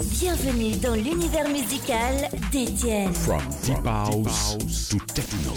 Bienvenue dans l'univers musical d'Étienne. From deep house to techno.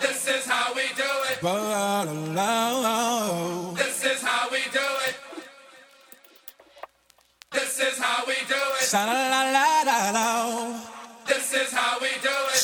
This is how we do it. This is how we do it. This is how we do it. This is how we do it.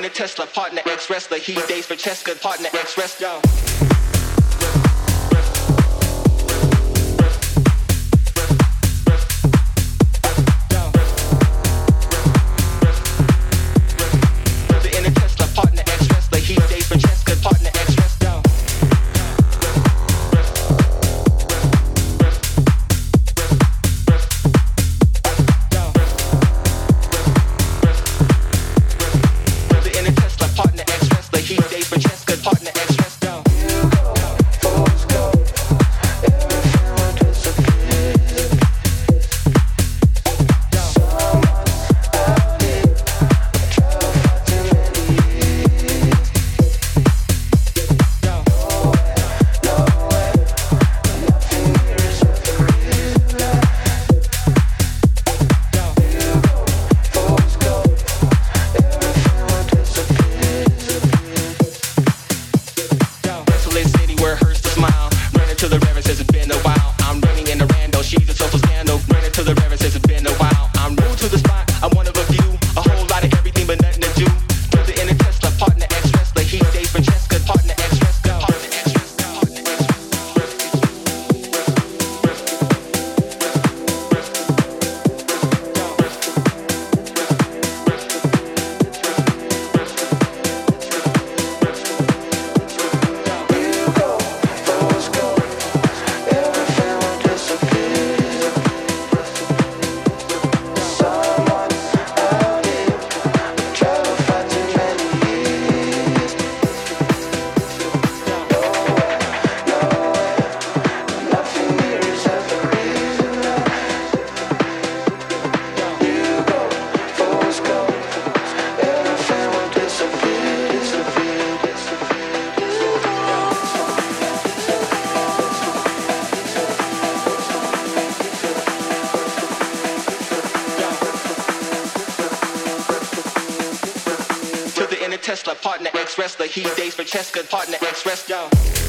in a Tesla, partner ex-wrestler. He dates for Cheska, partner ex-wrestler. wrestler. heat days for Cheska, partner, ex wrestler.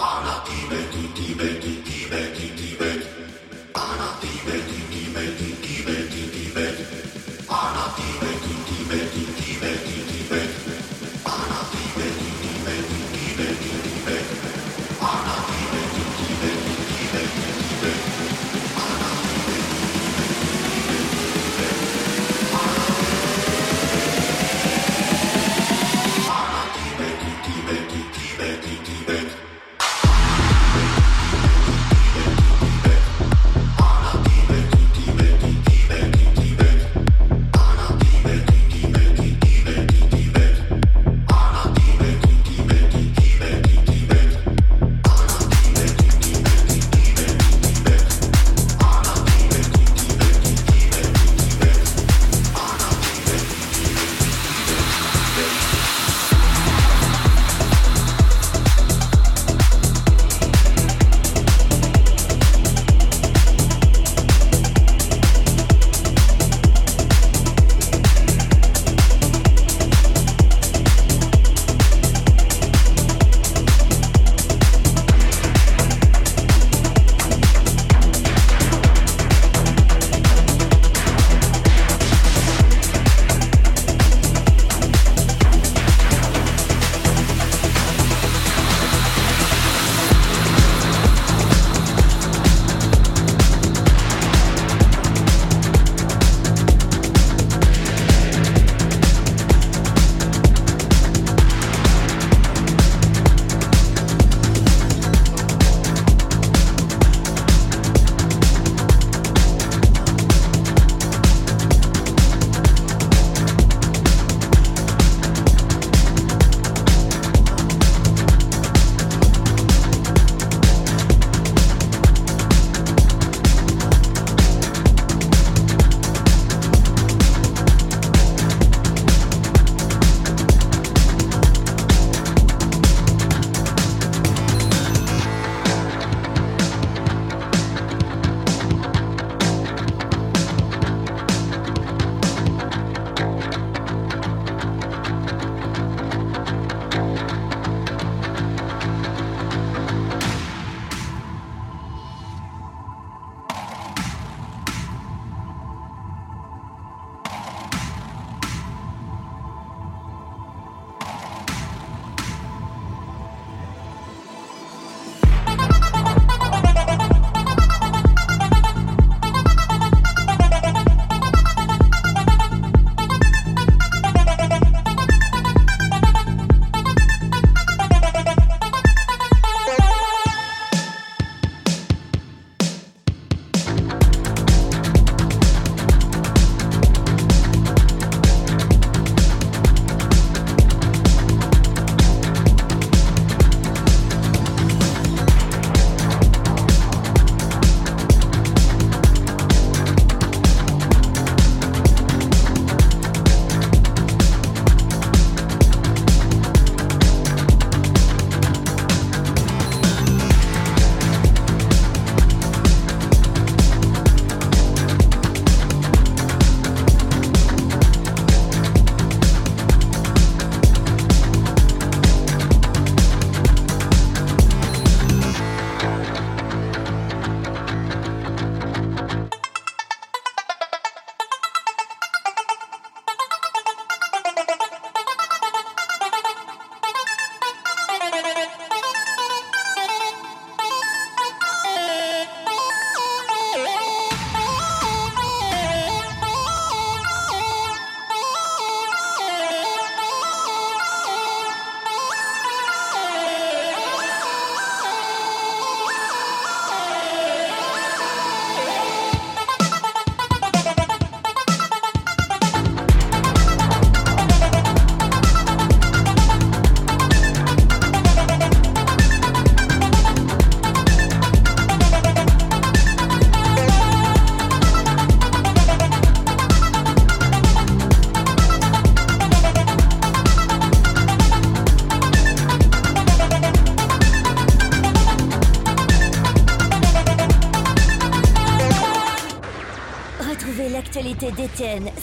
Ana Tibet, Tibet, Tibet, Tibet, Tibet, Ana Tibet.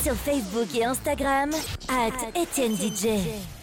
Sur Facebook et Instagram, at Etienne DJ.